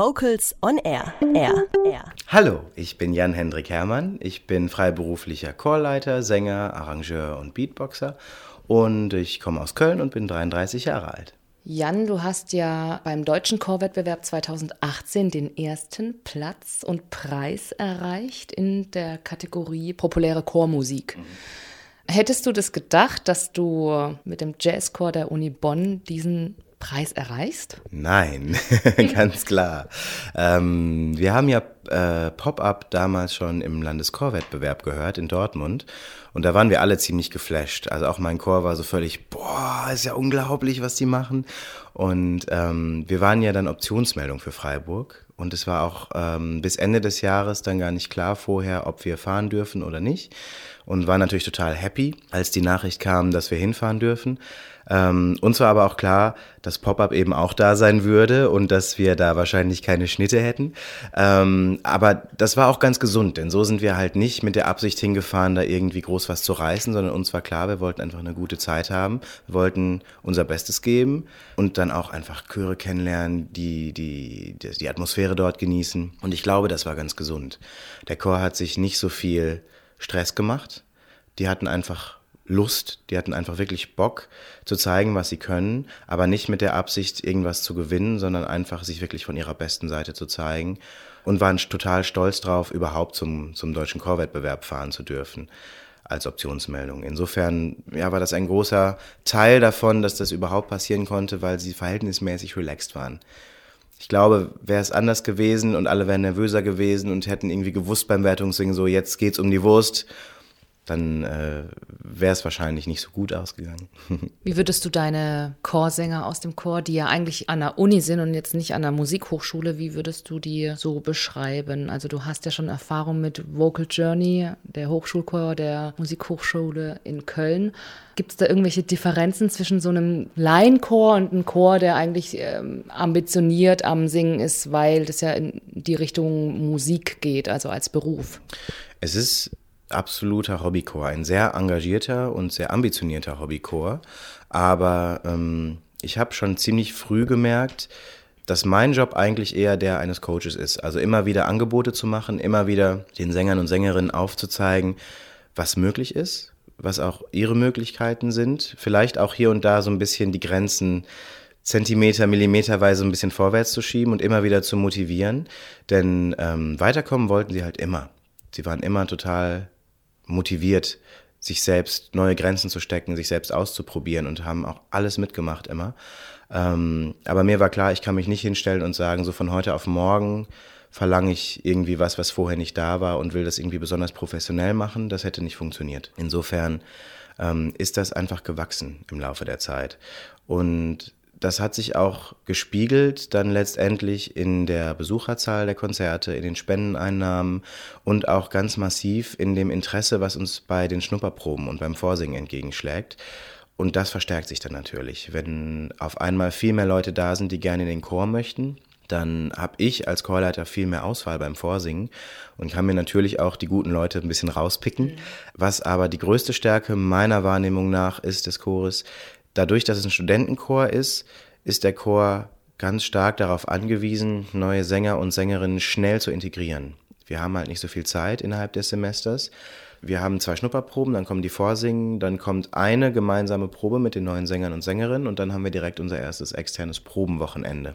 Vocals on Air. Air. Air. Hallo, ich bin Jan-Hendrik Herrmann. Ich bin freiberuflicher Chorleiter, Sänger, Arrangeur und Beatboxer. Und ich komme aus Köln und bin 33 Jahre alt. Jan, du hast ja beim Deutschen Chorwettbewerb 2018 den ersten Platz und Preis erreicht in der Kategorie populäre Chormusik. Mhm. Hättest du das gedacht, dass du mit dem Jazzchor der Uni Bonn diesen Preis erreichst? Nein, ganz klar. Ähm, wir haben ja äh, Pop-Up damals schon im Landeschorwettbewerb gehört in Dortmund. Und da waren wir alle ziemlich geflasht. Also auch mein Chor war so völlig, boah, ist ja unglaublich, was die machen. Und ähm, wir waren ja dann Optionsmeldung für Freiburg. Und es war auch ähm, bis Ende des Jahres dann gar nicht klar vorher, ob wir fahren dürfen oder nicht. Und war natürlich total happy, als die Nachricht kam, dass wir hinfahren dürfen. Ähm, uns war aber auch klar, dass Pop-up eben auch da sein würde und dass wir da wahrscheinlich keine Schnitte hätten. Ähm, aber das war auch ganz gesund, denn so sind wir halt nicht mit der Absicht hingefahren, da irgendwie groß was zu reißen, sondern uns war klar, wir wollten einfach eine gute Zeit haben, wir wollten unser Bestes geben und dann auch einfach Chöre kennenlernen, die, die, die, die Atmosphäre dort genießen. Und ich glaube, das war ganz gesund. Der Chor hat sich nicht so viel Stress gemacht. Die hatten einfach Lust, die hatten einfach wirklich Bock zu zeigen, was sie können, aber nicht mit der Absicht, irgendwas zu gewinnen, sondern einfach sich wirklich von ihrer besten Seite zu zeigen und waren total stolz drauf, überhaupt zum, zum deutschen Chorwettbewerb fahren zu dürfen als Optionsmeldung. Insofern ja, war das ein großer Teil davon, dass das überhaupt passieren konnte, weil sie verhältnismäßig relaxed waren. Ich glaube, wäre es anders gewesen und alle wären nervöser gewesen und hätten irgendwie gewusst beim Wertungssingen, so jetzt geht's um die Wurst dann äh, wäre es wahrscheinlich nicht so gut ausgegangen. Wie würdest du deine Chorsänger aus dem Chor, die ja eigentlich an der Uni sind und jetzt nicht an der Musikhochschule, wie würdest du die so beschreiben? Also du hast ja schon Erfahrung mit Vocal Journey, der Hochschulchor der Musikhochschule in Köln. Gibt es da irgendwelche Differenzen zwischen so einem Laienchor und einem Chor, der eigentlich ähm, ambitioniert am Singen ist, weil das ja in die Richtung Musik geht, also als Beruf? Es ist absoluter Hobbychor, ein sehr engagierter und sehr ambitionierter Hobbychor. Aber ähm, ich habe schon ziemlich früh gemerkt, dass mein Job eigentlich eher der eines Coaches ist. Also immer wieder Angebote zu machen, immer wieder den Sängern und Sängerinnen aufzuzeigen, was möglich ist, was auch ihre Möglichkeiten sind. Vielleicht auch hier und da so ein bisschen die Grenzen Zentimeter, Millimeterweise ein bisschen vorwärts zu schieben und immer wieder zu motivieren. Denn ähm, weiterkommen wollten sie halt immer. Sie waren immer total motiviert, sich selbst neue Grenzen zu stecken, sich selbst auszuprobieren und haben auch alles mitgemacht immer. Ähm, aber mir war klar, ich kann mich nicht hinstellen und sagen, so von heute auf morgen verlange ich irgendwie was, was vorher nicht da war und will das irgendwie besonders professionell machen. Das hätte nicht funktioniert. Insofern ähm, ist das einfach gewachsen im Laufe der Zeit. Und das hat sich auch gespiegelt dann letztendlich in der Besucherzahl der Konzerte, in den Spendeneinnahmen und auch ganz massiv in dem Interesse, was uns bei den Schnupperproben und beim Vorsingen entgegenschlägt. Und das verstärkt sich dann natürlich. Wenn auf einmal viel mehr Leute da sind, die gerne in den Chor möchten, dann habe ich als Chorleiter viel mehr Auswahl beim Vorsingen und kann mir natürlich auch die guten Leute ein bisschen rauspicken. Mhm. Was aber die größte Stärke meiner Wahrnehmung nach ist des Chores, Dadurch, dass es ein Studentenchor ist, ist der Chor ganz stark darauf angewiesen, neue Sänger und Sängerinnen schnell zu integrieren. Wir haben halt nicht so viel Zeit innerhalb des Semesters. Wir haben zwei Schnupperproben, dann kommen die Vorsingen, dann kommt eine gemeinsame Probe mit den neuen Sängern und Sängerinnen und dann haben wir direkt unser erstes externes Probenwochenende.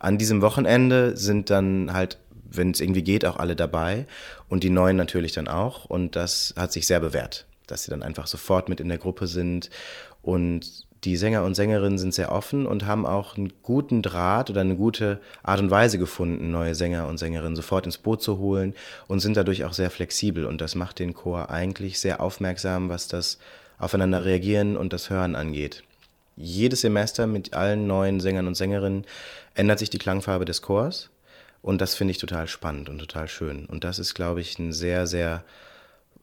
An diesem Wochenende sind dann halt, wenn es irgendwie geht, auch alle dabei und die Neuen natürlich dann auch und das hat sich sehr bewährt, dass sie dann einfach sofort mit in der Gruppe sind und die Sänger und Sängerinnen sind sehr offen und haben auch einen guten Draht oder eine gute Art und Weise gefunden, neue Sänger und Sängerinnen sofort ins Boot zu holen und sind dadurch auch sehr flexibel. Und das macht den Chor eigentlich sehr aufmerksam, was das Aufeinander reagieren und das Hören angeht. Jedes Semester mit allen neuen Sängern und Sängerinnen ändert sich die Klangfarbe des Chors. Und das finde ich total spannend und total schön. Und das ist, glaube ich, ein sehr, sehr,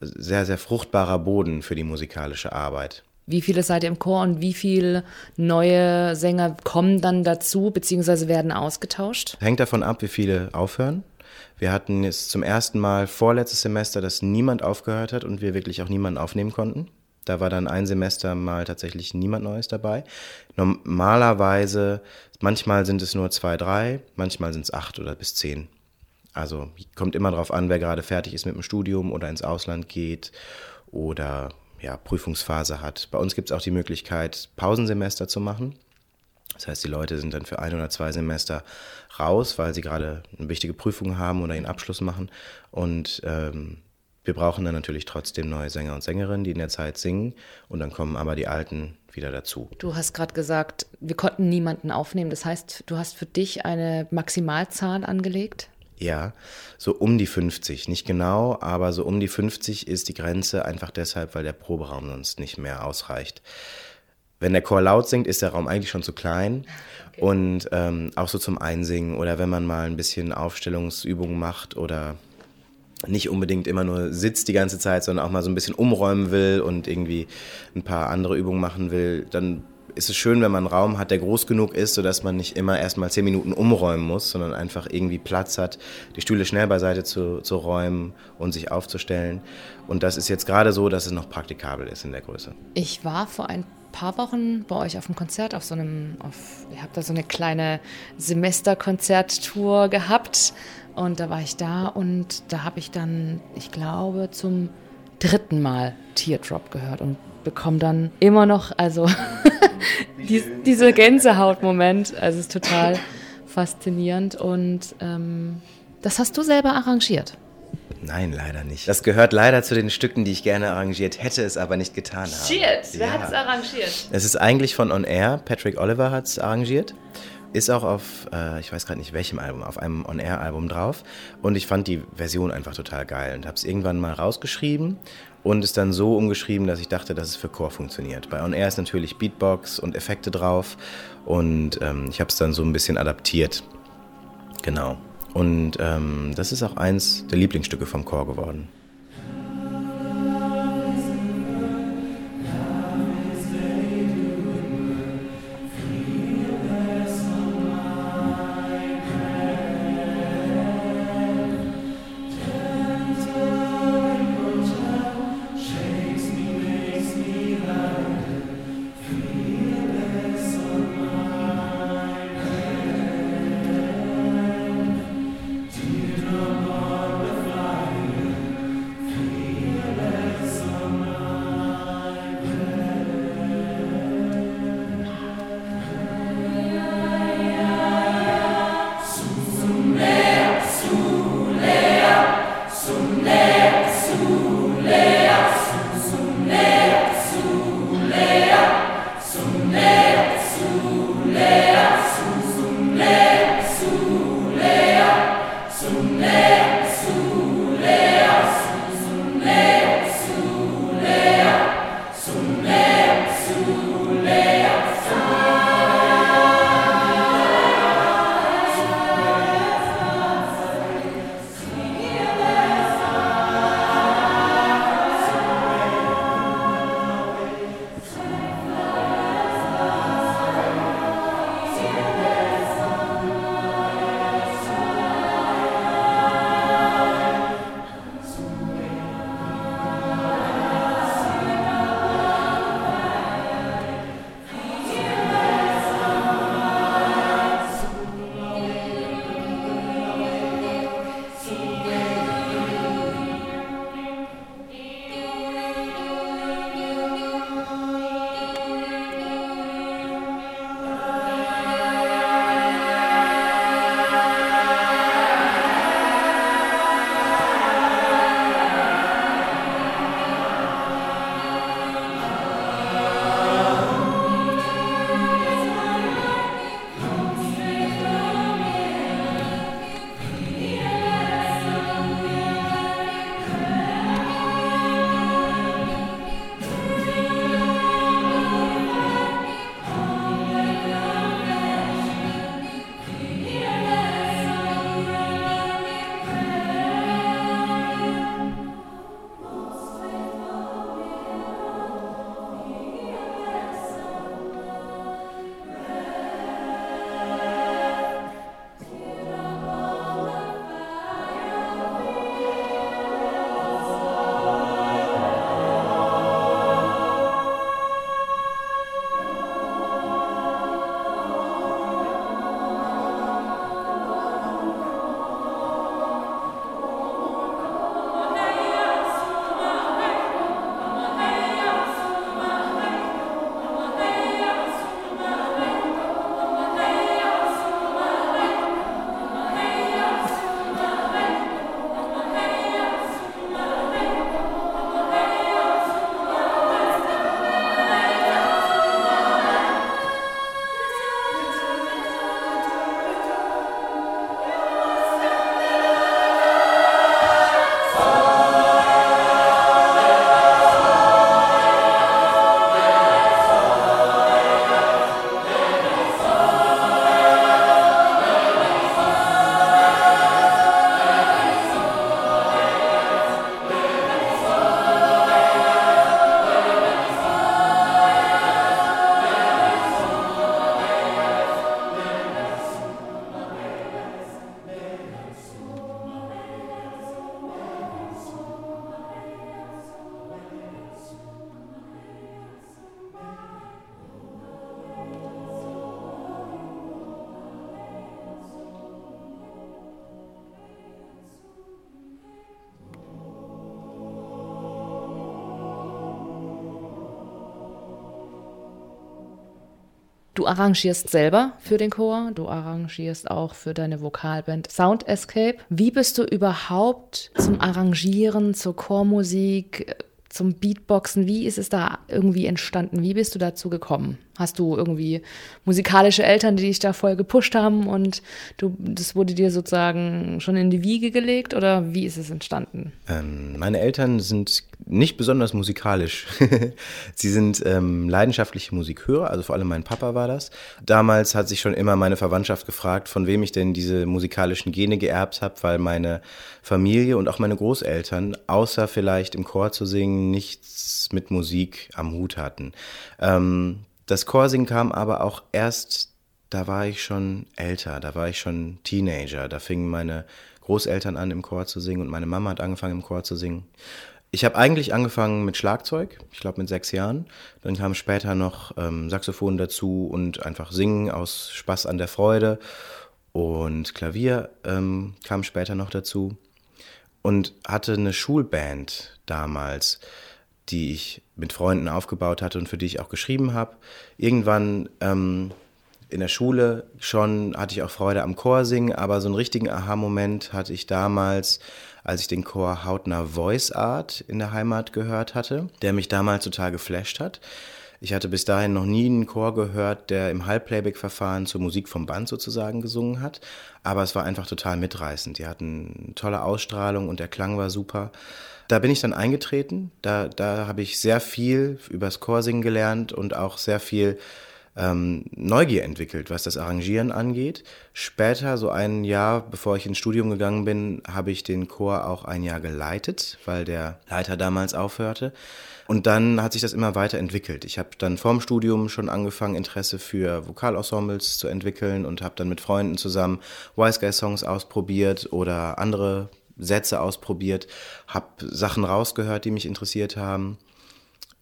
sehr, sehr fruchtbarer Boden für die musikalische Arbeit. Wie viele seid ihr im Chor und wie viele neue Sänger kommen dann dazu bzw. werden ausgetauscht? Hängt davon ab, wie viele aufhören. Wir hatten jetzt zum ersten Mal vorletztes Semester, dass niemand aufgehört hat und wir wirklich auch niemanden aufnehmen konnten. Da war dann ein Semester mal tatsächlich niemand Neues dabei. Normalerweise, manchmal sind es nur zwei, drei, manchmal sind es acht oder bis zehn. Also kommt immer darauf an, wer gerade fertig ist mit dem Studium oder ins Ausland geht oder ja, Prüfungsphase hat. Bei uns gibt es auch die Möglichkeit, Pausensemester zu machen. Das heißt, die Leute sind dann für ein oder zwei Semester raus, weil sie gerade eine wichtige Prüfung haben oder einen Abschluss machen. Und ähm, wir brauchen dann natürlich trotzdem neue Sänger und Sängerinnen, die in der Zeit singen. Und dann kommen aber die Alten wieder dazu. Du hast gerade gesagt, wir konnten niemanden aufnehmen. Das heißt, du hast für dich eine Maximalzahl angelegt? Ja, so um die 50. Nicht genau, aber so um die 50 ist die Grenze einfach deshalb, weil der Proberaum sonst nicht mehr ausreicht. Wenn der Chor laut singt, ist der Raum eigentlich schon zu klein. Okay. Und ähm, auch so zum Einsingen oder wenn man mal ein bisschen Aufstellungsübungen macht oder nicht unbedingt immer nur sitzt die ganze Zeit, sondern auch mal so ein bisschen umräumen will und irgendwie ein paar andere Übungen machen will, dann ist es schön, wenn man einen Raum hat, der groß genug ist, sodass man nicht immer erst mal zehn Minuten umräumen muss, sondern einfach irgendwie Platz hat, die Stühle schnell beiseite zu, zu räumen und sich aufzustellen. Und das ist jetzt gerade so, dass es noch praktikabel ist in der Größe. Ich war vor ein paar Wochen bei euch auf einem Konzert, auf so einem, auf, ihr habt da so eine kleine Semesterkonzerttour gehabt und da war ich da und da habe ich dann, ich glaube, zum dritten Mal Teardrop gehört und bekomme dann immer noch, also dies, dieser Gänsehautmoment, also es ist total faszinierend und ähm, das hast du selber arrangiert. Nein, leider nicht. Das gehört leider zu den Stücken, die ich gerne arrangiert hätte, es aber nicht getan habe. Shit, wer ja. hat es arrangiert? Es ist eigentlich von On Air. Patrick Oliver hat es arrangiert. Ist auch auf, äh, ich weiß gerade nicht welchem Album, auf einem On-Air-Album drauf. Und ich fand die Version einfach total geil und habe es irgendwann mal rausgeschrieben und es dann so umgeschrieben, dass ich dachte, dass es für Chor funktioniert. Bei On Air ist natürlich Beatbox und Effekte drauf und ähm, ich habe es dann so ein bisschen adaptiert. Genau. Und ähm, das ist auch eins der Lieblingsstücke vom Chor geworden. Du arrangierst selber für den Chor, du arrangierst auch für deine Vokalband Sound Escape. Wie bist du überhaupt zum Arrangieren, zur Chormusik, zum Beatboxen? Wie ist es da irgendwie entstanden? Wie bist du dazu gekommen? Hast du irgendwie musikalische Eltern, die dich da voll gepusht haben und du, das wurde dir sozusagen schon in die Wiege gelegt oder wie ist es entstanden? Ähm, meine Eltern sind nicht besonders musikalisch. Sie sind ähm, leidenschaftliche Musikhörer, also vor allem mein Papa war das. Damals hat sich schon immer meine Verwandtschaft gefragt, von wem ich denn diese musikalischen Gene geerbt habe, weil meine Familie und auch meine Großeltern, außer vielleicht im Chor zu singen, nichts mit Musik am Hut hatten. Ähm, das Chorsingen kam aber auch erst, da war ich schon älter, da war ich schon Teenager. Da fingen meine Großeltern an, im Chor zu singen und meine Mama hat angefangen, im Chor zu singen. Ich habe eigentlich angefangen mit Schlagzeug, ich glaube mit sechs Jahren. Dann kam später noch ähm, Saxophon dazu und einfach Singen aus Spaß an der Freude. Und Klavier ähm, kam später noch dazu. Und hatte eine Schulband damals die ich mit Freunden aufgebaut hatte und für die ich auch geschrieben habe. Irgendwann ähm, in der Schule schon hatte ich auch Freude am Chorsingen, aber so einen richtigen Aha-Moment hatte ich damals, als ich den Chor Hautner Voice Art in der Heimat gehört hatte, der mich damals total geflasht hat. Ich hatte bis dahin noch nie einen Chor gehört, der im Halbplayback-Verfahren zur Musik vom Band sozusagen gesungen hat, aber es war einfach total mitreißend. Die hatten tolle Ausstrahlung und der Klang war super. Da bin ich dann eingetreten. Da, da habe ich sehr viel übers Chorsingen gelernt und auch sehr viel ähm, Neugier entwickelt, was das Arrangieren angeht. Später, so ein Jahr bevor ich ins Studium gegangen bin, habe ich den Chor auch ein Jahr geleitet, weil der Leiter damals aufhörte. Und dann hat sich das immer weiter entwickelt. Ich habe dann vorm Studium schon angefangen, Interesse für Vokalensembles zu entwickeln und habe dann mit Freunden zusammen Wise Guy Songs ausprobiert oder andere Sätze ausprobiert, habe Sachen rausgehört, die mich interessiert haben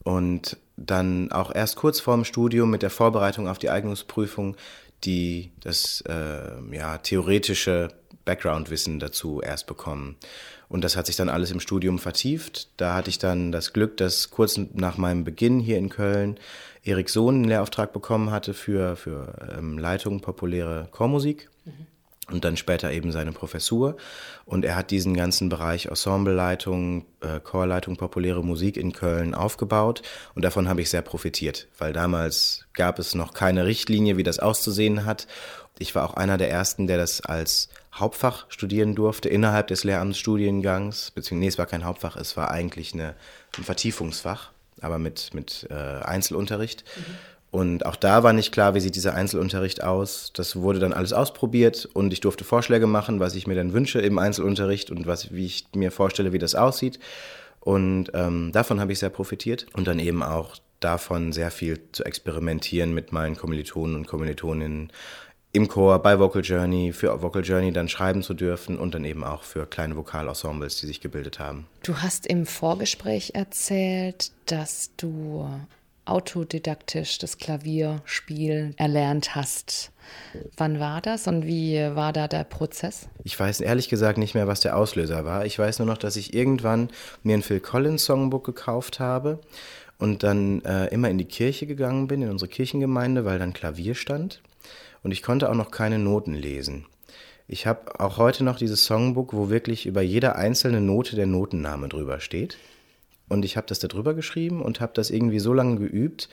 und dann auch erst kurz vorm Studium mit der Vorbereitung auf die Eignungsprüfung die das äh, ja, theoretische Background-Wissen dazu erst bekommen. Und das hat sich dann alles im Studium vertieft. Da hatte ich dann das Glück, dass kurz nach meinem Beginn hier in Köln Erik Sohn einen Lehrauftrag bekommen hatte für, für ähm, Leitung populäre Chormusik. Und dann später eben seine Professur. Und er hat diesen ganzen Bereich Ensembleleitung, äh, Chorleitung, populäre Musik in Köln aufgebaut. Und davon habe ich sehr profitiert, weil damals gab es noch keine Richtlinie, wie das auszusehen hat. Ich war auch einer der ersten, der das als Hauptfach studieren durfte innerhalb des Lehramtsstudiengangs. Beziehungsweise, nee, es war kein Hauptfach, es war eigentlich eine, ein Vertiefungsfach, aber mit, mit äh, Einzelunterricht. Mhm. Und auch da war nicht klar, wie sieht dieser Einzelunterricht aus. Das wurde dann alles ausprobiert und ich durfte Vorschläge machen, was ich mir dann wünsche im Einzelunterricht und was, wie ich mir vorstelle, wie das aussieht. Und ähm, davon habe ich sehr profitiert und dann eben auch davon sehr viel zu experimentieren mit meinen Kommilitonen und Kommilitoninnen im Chor, bei Vocal Journey, für Vocal Journey dann schreiben zu dürfen und dann eben auch für kleine Vokalensembles, die sich gebildet haben. Du hast im Vorgespräch erzählt, dass du autodidaktisch das Klavierspiel erlernt hast. Wann war das und wie war da der Prozess? Ich weiß ehrlich gesagt nicht mehr, was der Auslöser war. Ich weiß nur noch, dass ich irgendwann mir ein Phil Collins Songbook gekauft habe und dann äh, immer in die Kirche gegangen bin, in unsere Kirchengemeinde, weil dann Klavier stand. Und ich konnte auch noch keine Noten lesen. Ich habe auch heute noch dieses Songbook, wo wirklich über jede einzelne Note der Notenname drüber steht. Und ich habe das da drüber geschrieben und habe das irgendwie so lange geübt,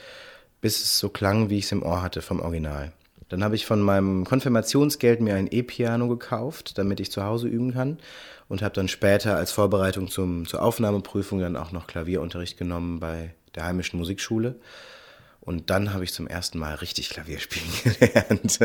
bis es so klang, wie ich es im Ohr hatte vom Original. Dann habe ich von meinem Konfirmationsgeld mir ein E-Piano gekauft, damit ich zu Hause üben kann. Und habe dann später als Vorbereitung zum, zur Aufnahmeprüfung dann auch noch Klavierunterricht genommen bei der heimischen Musikschule. Und dann habe ich zum ersten Mal richtig Klavier spielen gelernt.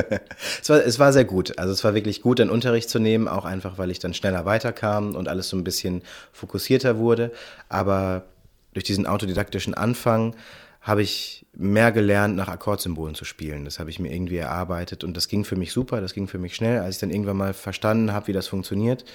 es, war, es war sehr gut. Also es war wirklich gut, den Unterricht zu nehmen, auch einfach, weil ich dann schneller weiterkam und alles so ein bisschen fokussierter wurde. Aber durch diesen autodidaktischen Anfang habe ich mehr gelernt, nach Akkordsymbolen zu spielen. Das habe ich mir irgendwie erarbeitet und das ging für mich super, das ging für mich schnell, als ich dann irgendwann mal verstanden habe, wie das funktioniert.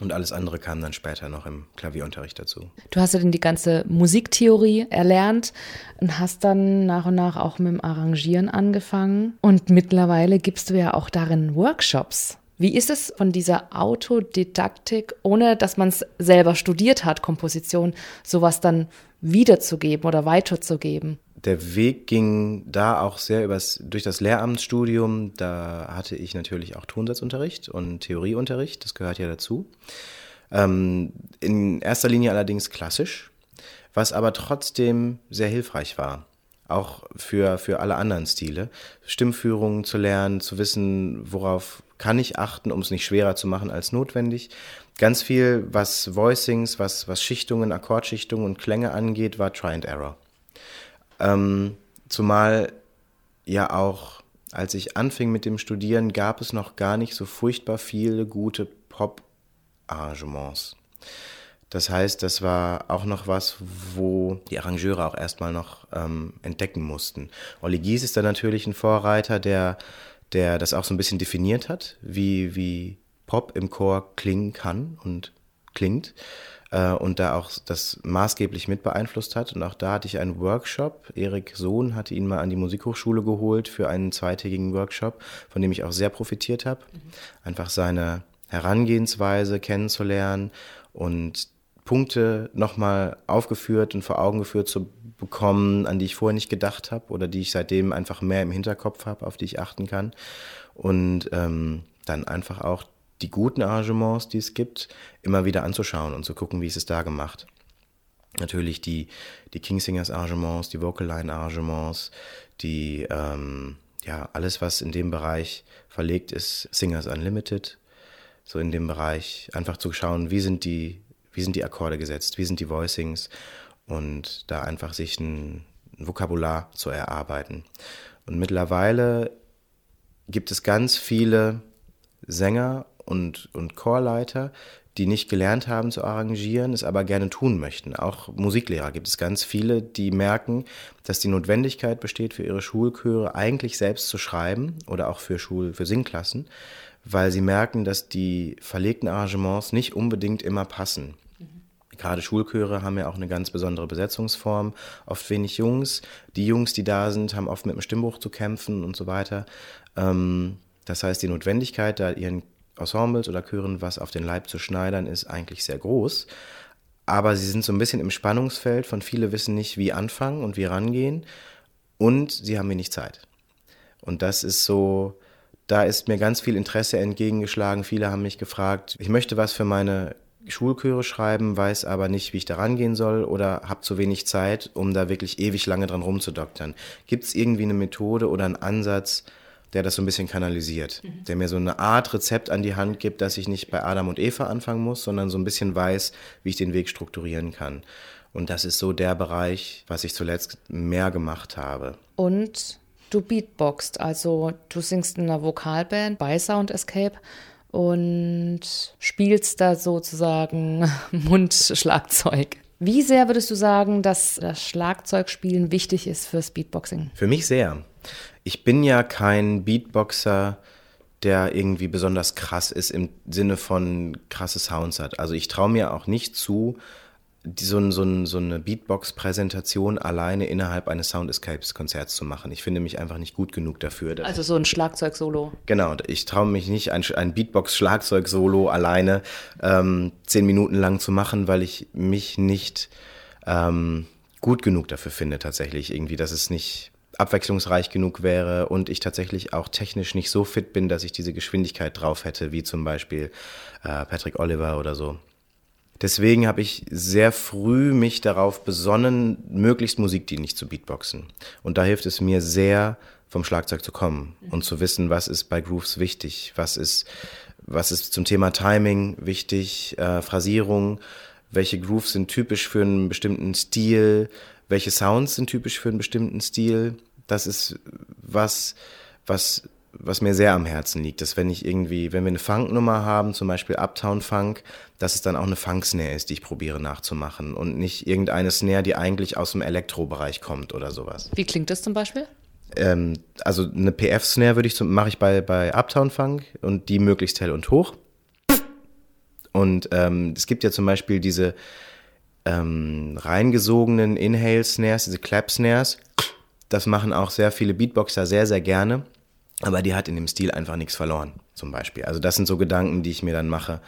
Und alles andere kam dann später noch im Klavierunterricht dazu. Du hast ja dann die ganze Musiktheorie erlernt und hast dann nach und nach auch mit dem Arrangieren angefangen. Und mittlerweile gibst du ja auch darin Workshops. Wie ist es von dieser Autodidaktik, ohne dass man es selber studiert hat, Komposition, sowas dann wiederzugeben oder weiterzugeben? der Weg ging da auch sehr übers, durch das Lehramtsstudium. Da hatte ich natürlich auch Tonsatzunterricht und Theorieunterricht, das gehört ja dazu. Ähm, in erster Linie allerdings klassisch, was aber trotzdem sehr hilfreich war. Auch für, für alle anderen Stile. Stimmführungen zu lernen, zu wissen, worauf kann ich achten, um es nicht schwerer zu machen als notwendig. Ganz viel, was Voicings, was, was Schichtungen, Akkordschichtungen und Klänge angeht, war Try and Error. Ähm, zumal ja auch, als ich anfing mit dem Studieren, gab es noch gar nicht so furchtbar viele gute Pop-Arrangements. Das heißt, das war auch noch was, wo die Arrangeure auch erstmal noch ähm, entdecken mussten. Olli Gies ist da natürlich ein Vorreiter, der, der das auch so ein bisschen definiert hat, wie, wie Pop im Chor klingen kann und klingt äh, und da auch das maßgeblich mit beeinflusst hat. Und auch da hatte ich einen Workshop. Erik Sohn hatte ihn mal an die Musikhochschule geholt für einen zweitägigen Workshop, von dem ich auch sehr profitiert habe. Mhm. Einfach seine Herangehensweise kennenzulernen und Punkte nochmal aufgeführt und vor Augen geführt zu bekommen, an die ich vorher nicht gedacht habe oder die ich seitdem einfach mehr im Hinterkopf habe, auf die ich achten kann. Und ähm, dann einfach auch die guten Arrangements, die es gibt, immer wieder anzuschauen und zu gucken, wie ist es da gemacht. Natürlich die, die King Singers Arrangements, die Vocal Line Arrangements, die, ähm, ja, alles, was in dem Bereich verlegt ist, Singers Unlimited, so in dem Bereich, einfach zu schauen, wie sind die, wie sind die Akkorde gesetzt, wie sind die Voicings und da einfach sich ein Vokabular zu erarbeiten. Und mittlerweile gibt es ganz viele Sänger und, und Chorleiter, die nicht gelernt haben zu arrangieren, es aber gerne tun möchten. Auch Musiklehrer gibt es ganz viele, die merken, dass die Notwendigkeit besteht, für ihre Schulchöre eigentlich selbst zu schreiben oder auch für Schul für Singklassen, weil sie merken, dass die verlegten Arrangements nicht unbedingt immer passen. Gerade Schulchöre haben ja auch eine ganz besondere Besetzungsform, oft wenig Jungs. Die Jungs, die da sind, haben oft mit dem Stimmbruch zu kämpfen und so weiter. Ähm, das heißt, die Notwendigkeit, da ihren Ensembles oder Chören was auf den Leib zu schneidern, ist eigentlich sehr groß. Aber sie sind so ein bisschen im Spannungsfeld von viele wissen nicht, wie anfangen und wie rangehen. Und sie haben wenig Zeit. Und das ist so, da ist mir ganz viel Interesse entgegengeschlagen. Viele haben mich gefragt, ich möchte was für meine Schulchöre schreiben, weiß aber nicht, wie ich da rangehen soll oder habe zu wenig Zeit, um da wirklich ewig lange dran rumzudoktern. Gibt es irgendwie eine Methode oder einen Ansatz, der das so ein bisschen kanalisiert, mhm. der mir so eine Art Rezept an die Hand gibt, dass ich nicht bei Adam und Eva anfangen muss, sondern so ein bisschen weiß, wie ich den Weg strukturieren kann. Und das ist so der Bereich, was ich zuletzt mehr gemacht habe. Und du beatboxst, also du singst in einer Vokalband bei Sound Escape und spielst da sozusagen Mundschlagzeug. Wie sehr würdest du sagen, dass das Schlagzeugspielen wichtig ist fürs Beatboxing? Für mich sehr. Ich bin ja kein Beatboxer, der irgendwie besonders krass ist im Sinne von krasse Sounds hat. Also ich traue mir auch nicht zu, die, so, so, so eine Beatbox-Präsentation alleine innerhalb eines Sound Escapes-Konzerts zu machen. Ich finde mich einfach nicht gut genug dafür. Also so ein Schlagzeug-Solo. Genau, ich traue mich nicht, ein, ein Beatbox-Schlagzeug-Solo alleine ähm, zehn Minuten lang zu machen, weil ich mich nicht ähm, gut genug dafür finde tatsächlich. Irgendwie, dass es nicht abwechslungsreich genug wäre und ich tatsächlich auch technisch nicht so fit bin, dass ich diese Geschwindigkeit drauf hätte, wie zum Beispiel äh, Patrick Oliver oder so. Deswegen habe ich sehr früh mich darauf besonnen, möglichst musikdienlich zu beatboxen. Und da hilft es mir sehr, vom Schlagzeug zu kommen und zu wissen, was ist bei Grooves wichtig, was ist, was ist zum Thema Timing wichtig, äh, Phrasierung, welche Grooves sind typisch für einen bestimmten Stil, welche Sounds sind typisch für einen bestimmten Stil. Das ist was, was was mir sehr am Herzen liegt, dass wenn ich irgendwie, wenn wir eine Funknummer haben, zum Beispiel Uptown Funk, dass es dann auch eine Funk-Snare ist, die ich probiere nachzumachen und nicht irgendeine Snare, die eigentlich aus dem Elektrobereich kommt oder sowas. Wie klingt das zum Beispiel? Ähm, also eine PF-Snare würde ich mache ich bei, bei Uptown Funk und die möglichst hell und hoch. Und ähm, es gibt ja zum Beispiel diese ähm, reingesogenen Inhale-Snares, diese Clap-Snares. Das machen auch sehr viele Beatboxer sehr, sehr gerne. Aber die hat in dem Stil einfach nichts verloren, zum Beispiel. Also das sind so Gedanken, die ich mir dann mache.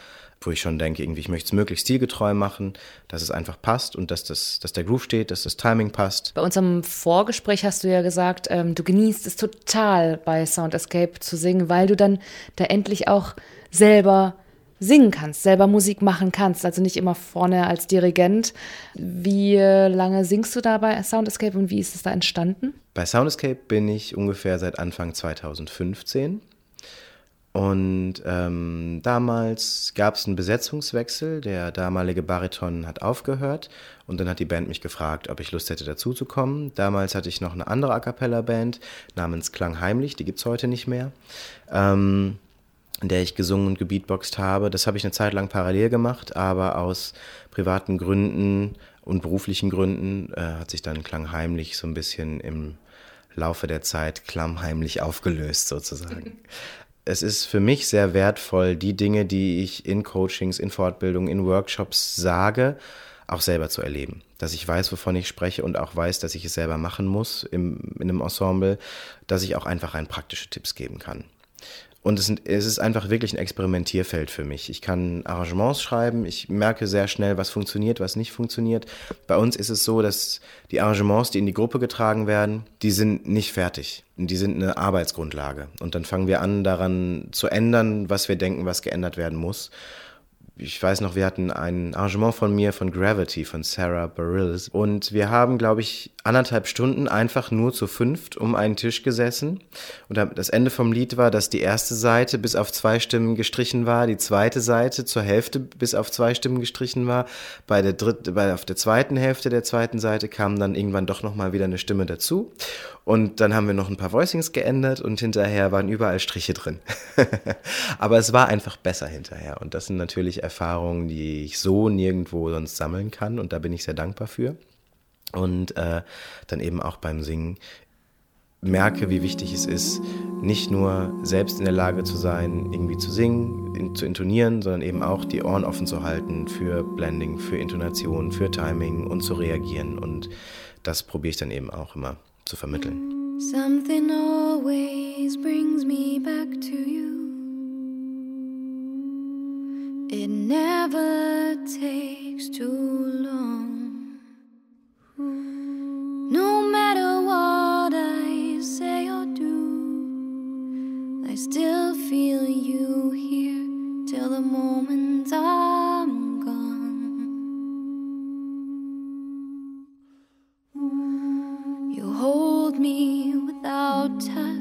Wo ich schon denke, irgendwie, ich möchte es möglichst stilgetreu machen, dass es einfach passt und dass, das, dass der Groove steht, dass das Timing passt. Bei unserem Vorgespräch hast du ja gesagt, ähm, du genießt es total bei Sound Escape zu singen, weil du dann da endlich auch selber singen kannst, selber Musik machen kannst, also nicht immer vorne als Dirigent. Wie lange singst du da bei Sound Escape und wie ist es da entstanden? Bei Sound Escape bin ich ungefähr seit Anfang 2015 und ähm, damals gab es einen Besetzungswechsel. Der damalige Bariton hat aufgehört und dann hat die Band mich gefragt, ob ich Lust hätte, dazuzukommen. Damals hatte ich noch eine andere A Cappella-Band namens Klang Heimlich, die gibt es heute nicht mehr, ähm, in der ich gesungen und gebeatboxt habe. Das habe ich eine Zeit lang parallel gemacht, aber aus privaten Gründen und beruflichen Gründen äh, hat sich dann Klang Heimlich so ein bisschen im Laufe der Zeit klammheimlich aufgelöst sozusagen. es ist für mich sehr wertvoll, die Dinge, die ich in Coachings, in Fortbildungen, in Workshops sage, auch selber zu erleben. Dass ich weiß, wovon ich spreche und auch weiß, dass ich es selber machen muss im, in einem Ensemble, dass ich auch einfach ein praktische Tipps geben kann. Und es, ist einfach wirklich ein Experimentierfeld für mich. Ich kann Arrangements schreiben, ich merke sehr schnell, was funktioniert, was nicht funktioniert. Bei uns ist es so, dass die Arrangements, die in die Gruppe getragen werden, die sind nicht fertig. Die sind eine Arbeitsgrundlage. Und dann fangen wir an, daran zu ändern, was wir denken, was geändert werden muss ich weiß noch, wir hatten ein Arrangement von mir von Gravity von Sarah Barills und wir haben, glaube ich, anderthalb Stunden einfach nur zu fünft um einen Tisch gesessen und das Ende vom Lied war, dass die erste Seite bis auf zwei Stimmen gestrichen war, die zweite Seite zur Hälfte bis auf zwei Stimmen gestrichen war, bei der dritten, bei auf der zweiten Hälfte der zweiten Seite kam dann irgendwann doch noch mal wieder eine Stimme dazu und dann haben wir noch ein paar Voicings geändert und hinterher waren überall Striche drin. Aber es war einfach besser hinterher. Und das sind natürlich Erfahrungen, die ich so nirgendwo sonst sammeln kann. Und da bin ich sehr dankbar für. Und äh, dann eben auch beim Singen merke, wie wichtig es ist, nicht nur selbst in der Lage zu sein, irgendwie zu singen, in, zu intonieren, sondern eben auch die Ohren offen zu halten für Blending, für Intonation, für Timing und zu reagieren. Und das probiere ich dann eben auch immer zu vermitteln. Something always brings me back to you. It never takes too long. No matter what I say or do, I still feel you here till the moment I'm gone. You hold me without touch.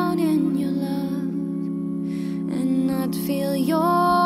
Drown in your love and not feel your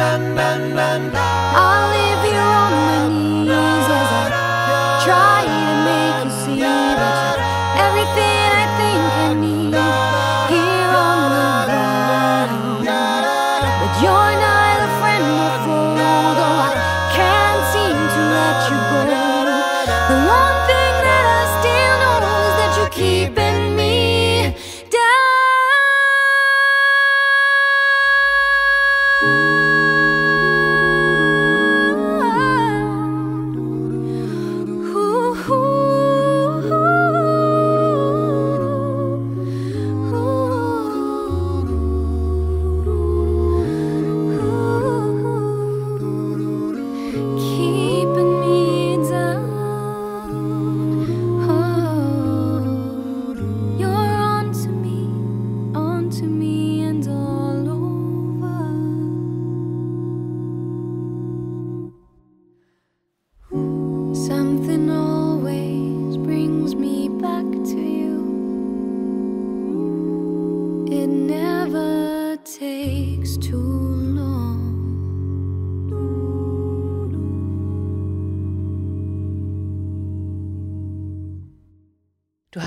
I'll leave you on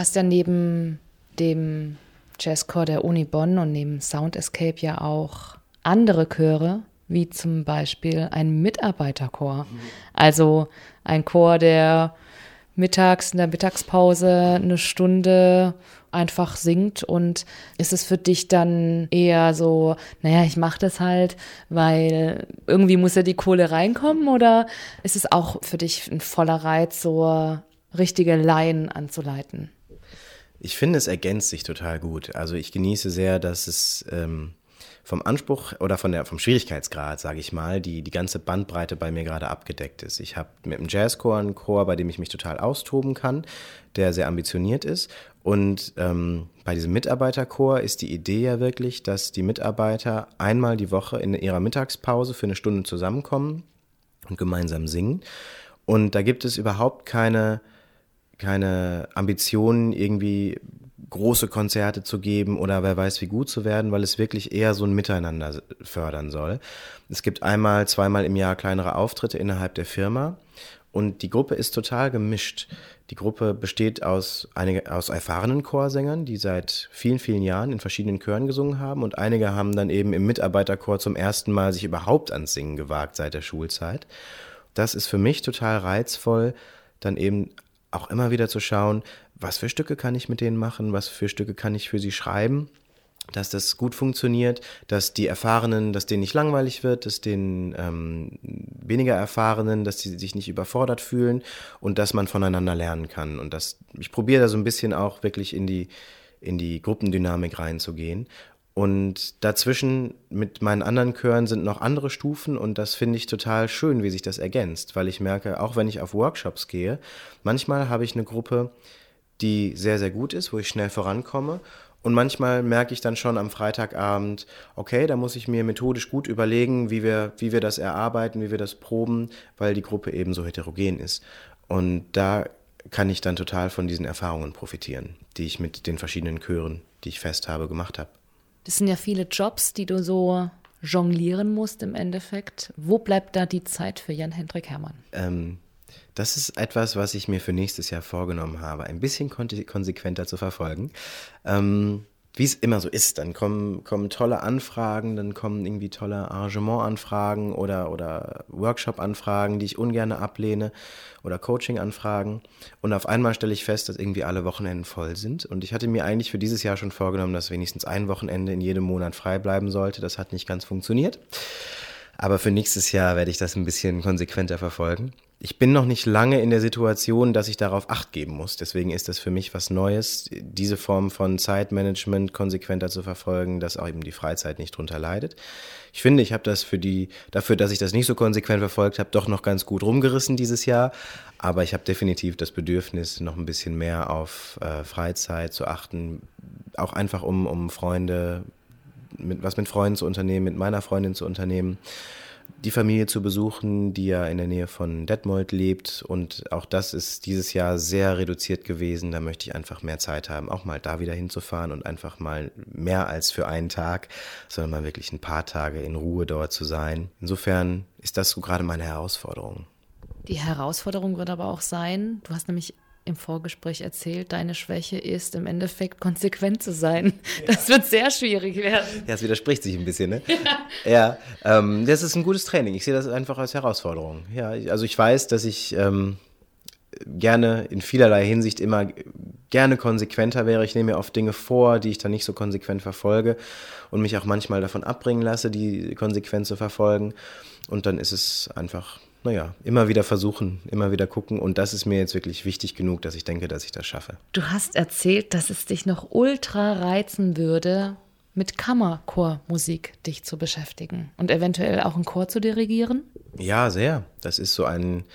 hast ja neben dem Jazzchor der Uni Bonn und neben Sound Escape ja auch andere Chöre, wie zum Beispiel ein Mitarbeiterchor. Also ein Chor, der mittags in der Mittagspause eine Stunde einfach singt und ist es für dich dann eher so, naja, ich mache das halt, weil irgendwie muss ja die Kohle reinkommen oder ist es auch für dich ein voller Reiz, so richtige Laien anzuleiten? Ich finde, es ergänzt sich total gut. Also ich genieße sehr, dass es ähm, vom Anspruch oder von der, vom Schwierigkeitsgrad, sage ich mal, die, die ganze Bandbreite bei mir gerade abgedeckt ist. Ich habe mit dem Jazzchor einen Chor, bei dem ich mich total austoben kann, der sehr ambitioniert ist. Und ähm, bei diesem Mitarbeiterchor ist die Idee ja wirklich, dass die Mitarbeiter einmal die Woche in ihrer Mittagspause für eine Stunde zusammenkommen und gemeinsam singen. Und da gibt es überhaupt keine keine Ambitionen, irgendwie große Konzerte zu geben oder wer weiß wie gut zu werden, weil es wirklich eher so ein Miteinander fördern soll. Es gibt einmal, zweimal im Jahr kleinere Auftritte innerhalb der Firma und die Gruppe ist total gemischt. Die Gruppe besteht aus, einige, aus erfahrenen Chorsängern, die seit vielen, vielen Jahren in verschiedenen Chören gesungen haben und einige haben dann eben im Mitarbeiterchor zum ersten Mal sich überhaupt ans Singen gewagt seit der Schulzeit. Das ist für mich total reizvoll, dann eben auch immer wieder zu schauen, was für Stücke kann ich mit denen machen, was für Stücke kann ich für sie schreiben, dass das gut funktioniert, dass die Erfahrenen, dass denen nicht langweilig wird, dass den ähm, weniger Erfahrenen, dass sie sich nicht überfordert fühlen und dass man voneinander lernen kann. Und das, ich probiere da so ein bisschen auch wirklich in die, in die Gruppendynamik reinzugehen und dazwischen mit meinen anderen Chören sind noch andere Stufen und das finde ich total schön, wie sich das ergänzt, weil ich merke, auch wenn ich auf Workshops gehe, manchmal habe ich eine Gruppe, die sehr, sehr gut ist, wo ich schnell vorankomme. Und manchmal merke ich dann schon am Freitagabend, okay, da muss ich mir methodisch gut überlegen, wie wir, wie wir das erarbeiten, wie wir das proben, weil die Gruppe eben so heterogen ist. Und da kann ich dann total von diesen Erfahrungen profitieren, die ich mit den verschiedenen Chören, die ich fest habe, gemacht habe. Das sind ja viele Jobs, die du so jonglieren musst im Endeffekt. Wo bleibt da die Zeit für Jan-Hendrik Herrmann? Ähm, das ist etwas, was ich mir für nächstes Jahr vorgenommen habe, ein bisschen konsequenter zu verfolgen. Ähm, wie es immer so ist, dann kommen, kommen tolle Anfragen, dann kommen irgendwie tolle Arrangementanfragen oder, oder Workshop-Anfragen, die ich ungern ablehne oder Coaching-Anfragen. Und auf einmal stelle ich fest, dass irgendwie alle Wochenenden voll sind. Und ich hatte mir eigentlich für dieses Jahr schon vorgenommen, dass wenigstens ein Wochenende in jedem Monat frei bleiben sollte. Das hat nicht ganz funktioniert. Aber für nächstes Jahr werde ich das ein bisschen konsequenter verfolgen ich bin noch nicht lange in der Situation, dass ich darauf Acht geben muss. Deswegen ist das für mich was Neues, diese Form von Zeitmanagement konsequenter zu verfolgen, dass auch eben die Freizeit nicht drunter leidet. Ich finde, ich habe das für die, dafür, dass ich das nicht so konsequent verfolgt habe, doch noch ganz gut rumgerissen dieses Jahr. Aber ich habe definitiv das Bedürfnis, noch ein bisschen mehr auf äh, Freizeit zu achten, auch einfach um, um Freunde, mit, was mit Freunden zu unternehmen, mit meiner Freundin zu unternehmen die Familie zu besuchen, die ja in der Nähe von Detmold lebt. Und auch das ist dieses Jahr sehr reduziert gewesen. Da möchte ich einfach mehr Zeit haben, auch mal da wieder hinzufahren und einfach mal mehr als für einen Tag, sondern mal wirklich ein paar Tage in Ruhe dort zu sein. Insofern ist das so gerade meine Herausforderung. Die Herausforderung wird aber auch sein, du hast nämlich im Vorgespräch erzählt, deine Schwäche ist im Endeffekt konsequent zu sein. Ja. Das wird sehr schwierig werden. Ja, es widerspricht sich ein bisschen, ne? Ja. ja ähm, das ist ein gutes Training. Ich sehe das einfach als Herausforderung. Ja, also ich weiß, dass ich ähm, gerne in vielerlei Hinsicht immer gerne konsequenter wäre. Ich nehme mir oft Dinge vor, die ich dann nicht so konsequent verfolge und mich auch manchmal davon abbringen lasse, die konsequent zu verfolgen. Und dann ist es einfach naja, immer wieder versuchen, immer wieder gucken. Und das ist mir jetzt wirklich wichtig genug, dass ich denke, dass ich das schaffe. Du hast erzählt, dass es dich noch ultra reizen würde, mit Kammerchormusik dich zu beschäftigen und eventuell auch einen Chor zu dirigieren? Ja, sehr. Das ist so ein,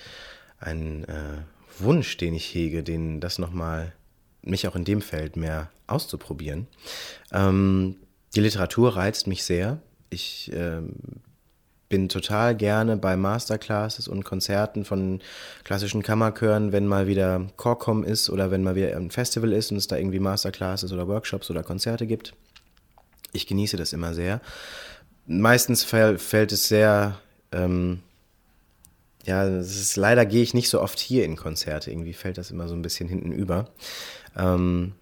ein äh, Wunsch, den ich hege, den das nochmal mich auch in dem Feld mehr auszuprobieren. Ähm, die Literatur reizt mich sehr. Ich äh, bin total gerne bei Masterclasses und Konzerten von klassischen Kammerchören, wenn mal wieder Chorcom ist oder wenn mal wieder ein Festival ist und es da irgendwie Masterclasses oder Workshops oder Konzerte gibt. Ich genieße das immer sehr. Meistens fällt es sehr ähm, ja, ist, leider gehe ich nicht so oft hier in Konzerte. Irgendwie fällt das immer so ein bisschen hinten über. Ähm,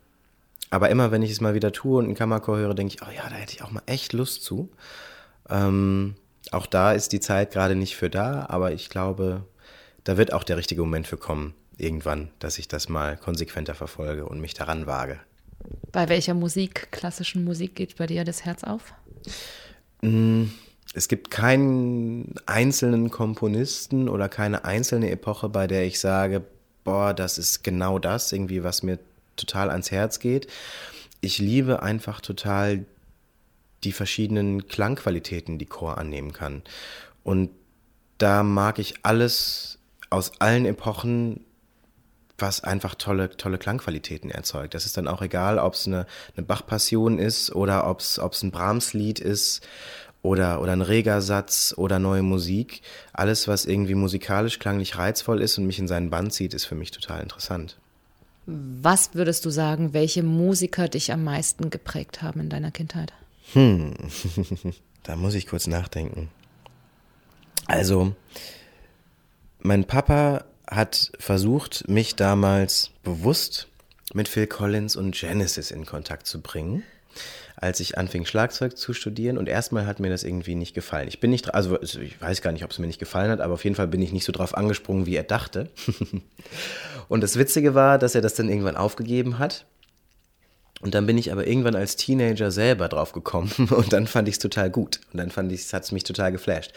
aber immer, wenn ich es mal wieder tue und einen Kammerchor höre, denke ich, oh ja, da hätte ich auch mal echt Lust zu. Ähm, auch da ist die Zeit gerade nicht für da, aber ich glaube, da wird auch der richtige Moment für kommen, irgendwann, dass ich das mal konsequenter verfolge und mich daran wage. Bei welcher Musik, klassischen Musik, geht bei dir das Herz auf? Mm, es gibt keinen einzelnen Komponisten oder keine einzelne Epoche, bei der ich sage, boah, das ist genau das, irgendwie, was mir total ans Herz geht. Ich liebe einfach total die verschiedenen Klangqualitäten, die Chor annehmen kann. Und da mag ich alles aus allen Epochen, was einfach tolle, tolle Klangqualitäten erzeugt. Das ist dann auch egal, ob es eine, eine Bach-Passion ist oder ob es ein Brahms-Lied ist oder, oder ein Regersatz oder neue Musik. Alles, was irgendwie musikalisch, klanglich reizvoll ist und mich in seinen Band zieht, ist für mich total interessant. Was würdest du sagen, welche Musiker dich am meisten geprägt haben in deiner Kindheit? Hm, da muss ich kurz nachdenken. Also, mein Papa hat versucht, mich damals bewusst mit Phil Collins und Genesis in Kontakt zu bringen, als ich anfing, Schlagzeug zu studieren. Und erstmal hat mir das irgendwie nicht gefallen. Ich bin nicht, also ich weiß gar nicht, ob es mir nicht gefallen hat, aber auf jeden Fall bin ich nicht so drauf angesprungen, wie er dachte. und das Witzige war, dass er das dann irgendwann aufgegeben hat und dann bin ich aber irgendwann als Teenager selber drauf gekommen und dann fand ich es total gut. Und dann fand ich, hat es mich total geflasht.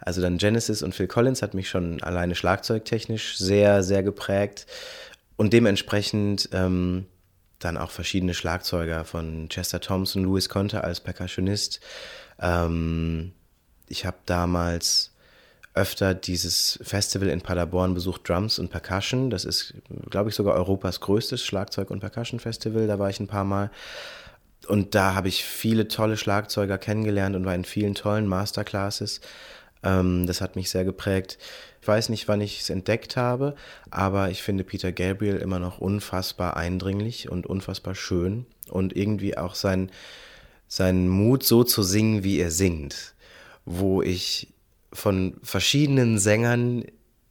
Also dann Genesis und Phil Collins hat mich schon alleine schlagzeugtechnisch sehr, sehr geprägt. Und dementsprechend ähm, dann auch verschiedene Schlagzeuger von Chester Thompson, Louis Conte als Percussionist. Ähm, ich habe damals öfter dieses Festival in Paderborn besucht, Drums und Percussion. Das ist, glaube ich, sogar Europas größtes Schlagzeug- und Percussion-Festival. Da war ich ein paar Mal. Und da habe ich viele tolle Schlagzeuger kennengelernt und war in vielen tollen Masterclasses. Ähm, das hat mich sehr geprägt. Ich weiß nicht, wann ich es entdeckt habe, aber ich finde Peter Gabriel immer noch unfassbar eindringlich und unfassbar schön. Und irgendwie auch sein, sein Mut, so zu singen, wie er singt. Wo ich von verschiedenen Sängern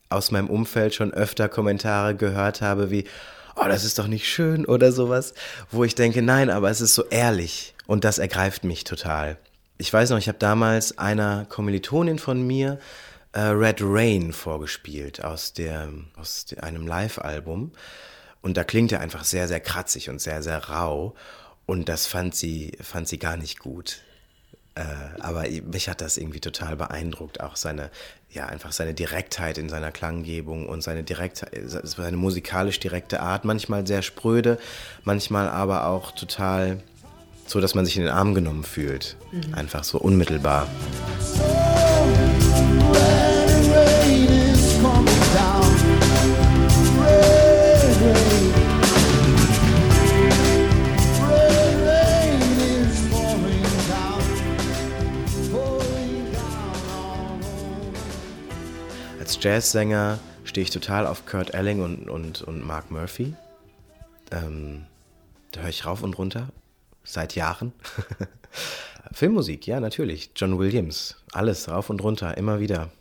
aus meinem Umfeld schon öfter Kommentare gehört habe wie, oh, das ist doch nicht schön oder sowas, wo ich denke, nein, aber es ist so ehrlich und das ergreift mich total. Ich weiß noch, ich habe damals einer Kommilitonin von mir äh, Red Rain vorgespielt aus, der, aus einem Live-Album und da klingt er einfach sehr, sehr kratzig und sehr, sehr rau und das fand sie, fand sie gar nicht gut. Äh, aber mich hat das irgendwie total beeindruckt, auch seine, ja, einfach seine Direktheit in seiner Klanggebung und seine direkte, seine musikalisch direkte Art, manchmal sehr spröde, manchmal aber auch total so, dass man sich in den Arm genommen fühlt. Mhm. Einfach so unmittelbar. Jazzsänger stehe ich total auf Kurt Elling und, und, und Mark Murphy. Ähm, da höre ich rauf und runter, seit Jahren. Filmmusik, ja, natürlich. John Williams, alles rauf und runter, immer wieder.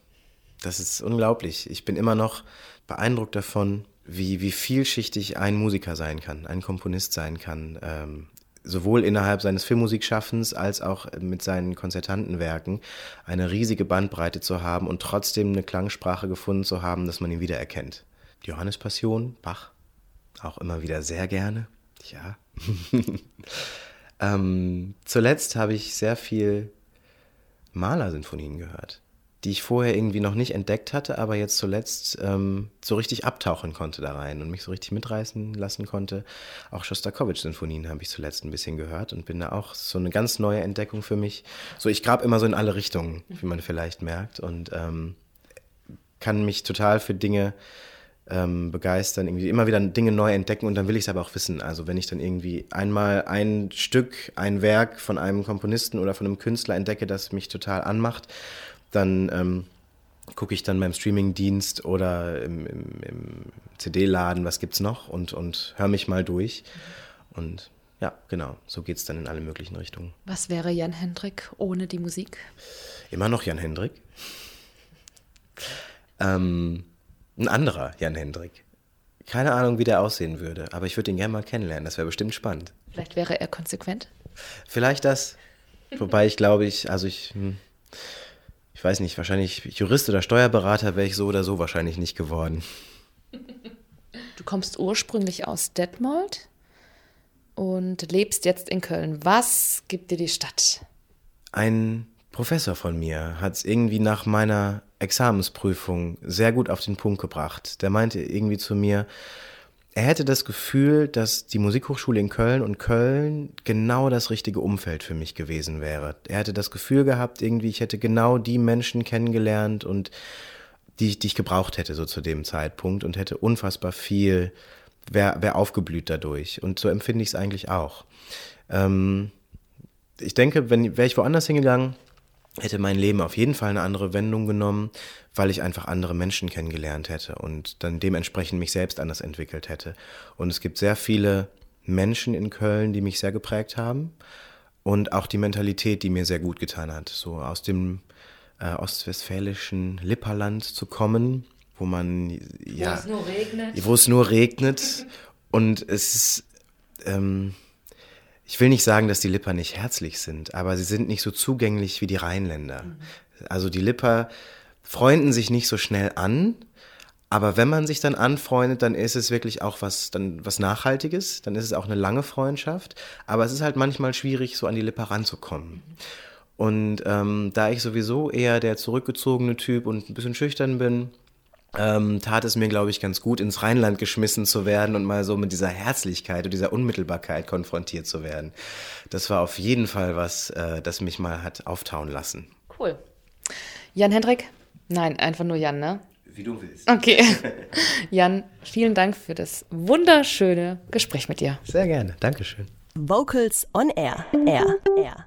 Das ist unglaublich. Ich bin immer noch beeindruckt davon, wie, wie vielschichtig ein Musiker sein kann, ein Komponist sein kann. Ähm, sowohl innerhalb seines Filmmusikschaffens als auch mit seinen konzertanten Werken eine riesige Bandbreite zu haben und trotzdem eine Klangsprache gefunden zu haben, dass man ihn wiedererkennt. Die Johannespassion, Bach, auch immer wieder sehr gerne. Ja. ähm, zuletzt habe ich sehr viel Malersinfonien gehört die ich vorher irgendwie noch nicht entdeckt hatte, aber jetzt zuletzt ähm, so richtig abtauchen konnte da rein und mich so richtig mitreißen lassen konnte. Auch Shostakovich-Sinfonien habe ich zuletzt ein bisschen gehört und bin da auch so eine ganz neue Entdeckung für mich. So, ich grab immer so in alle Richtungen, wie man vielleicht merkt, und ähm, kann mich total für Dinge ähm, begeistern, irgendwie immer wieder Dinge neu entdecken und dann will ich es aber auch wissen. Also wenn ich dann irgendwie einmal ein Stück, ein Werk von einem Komponisten oder von einem Künstler entdecke, das mich total anmacht dann ähm, gucke ich dann beim Streamingdienst oder im, im, im CD-Laden, was gibt's noch und, und höre mich mal durch. Und ja, genau, so geht es dann in alle möglichen Richtungen. Was wäre Jan Hendrik ohne die Musik? Immer noch Jan Hendrik. Ähm, ein anderer Jan Hendrik. Keine Ahnung, wie der aussehen würde, aber ich würde ihn gerne mal kennenlernen. Das wäre bestimmt spannend. Vielleicht wäre er konsequent. Vielleicht das. Wobei ich glaube, ich, also ich, hm, ich weiß nicht, wahrscheinlich Jurist oder Steuerberater wäre ich so oder so wahrscheinlich nicht geworden. Du kommst ursprünglich aus Detmold und lebst jetzt in Köln. Was gibt dir die Stadt? Ein Professor von mir hat es irgendwie nach meiner Examensprüfung sehr gut auf den Punkt gebracht. Der meinte irgendwie zu mir, er hätte das Gefühl, dass die Musikhochschule in Köln und Köln genau das richtige Umfeld für mich gewesen wäre. Er hätte das Gefühl gehabt, irgendwie, ich hätte genau die Menschen kennengelernt und die ich, die ich gebraucht hätte so zu dem Zeitpunkt und hätte unfassbar viel, wäre wär aufgeblüht dadurch. Und so empfinde ich es eigentlich auch. Ähm, ich denke, wenn wäre ich woanders hingegangen, hätte mein Leben auf jeden Fall eine andere Wendung genommen, weil ich einfach andere Menschen kennengelernt hätte und dann dementsprechend mich selbst anders entwickelt hätte. Und es gibt sehr viele Menschen in Köln, die mich sehr geprägt haben und auch die Mentalität, die mir sehr gut getan hat. So aus dem äh, ostwestfälischen Lipperland zu kommen, wo man ja, Wo es nur regnet. wo es nur regnet und es ist ähm, ich will nicht sagen, dass die Lipper nicht herzlich sind, aber sie sind nicht so zugänglich wie die Rheinländer. Also die Lipper freunden sich nicht so schnell an, aber wenn man sich dann anfreundet, dann ist es wirklich auch was, dann was Nachhaltiges, dann ist es auch eine lange Freundschaft, aber es ist halt manchmal schwierig, so an die Lipper ranzukommen. Und ähm, da ich sowieso eher der zurückgezogene Typ und ein bisschen schüchtern bin, ähm, tat es mir, glaube ich, ganz gut, ins Rheinland geschmissen zu werden und mal so mit dieser Herzlichkeit und dieser Unmittelbarkeit konfrontiert zu werden. Das war auf jeden Fall was, äh, das mich mal hat auftauen lassen. Cool. Jan Hendrik? Nein, einfach nur Jan, ne? Wie du willst. Okay. Jan, vielen Dank für das wunderschöne Gespräch mit dir. Sehr gerne. Dankeschön. Vocals on Air. Air. Air.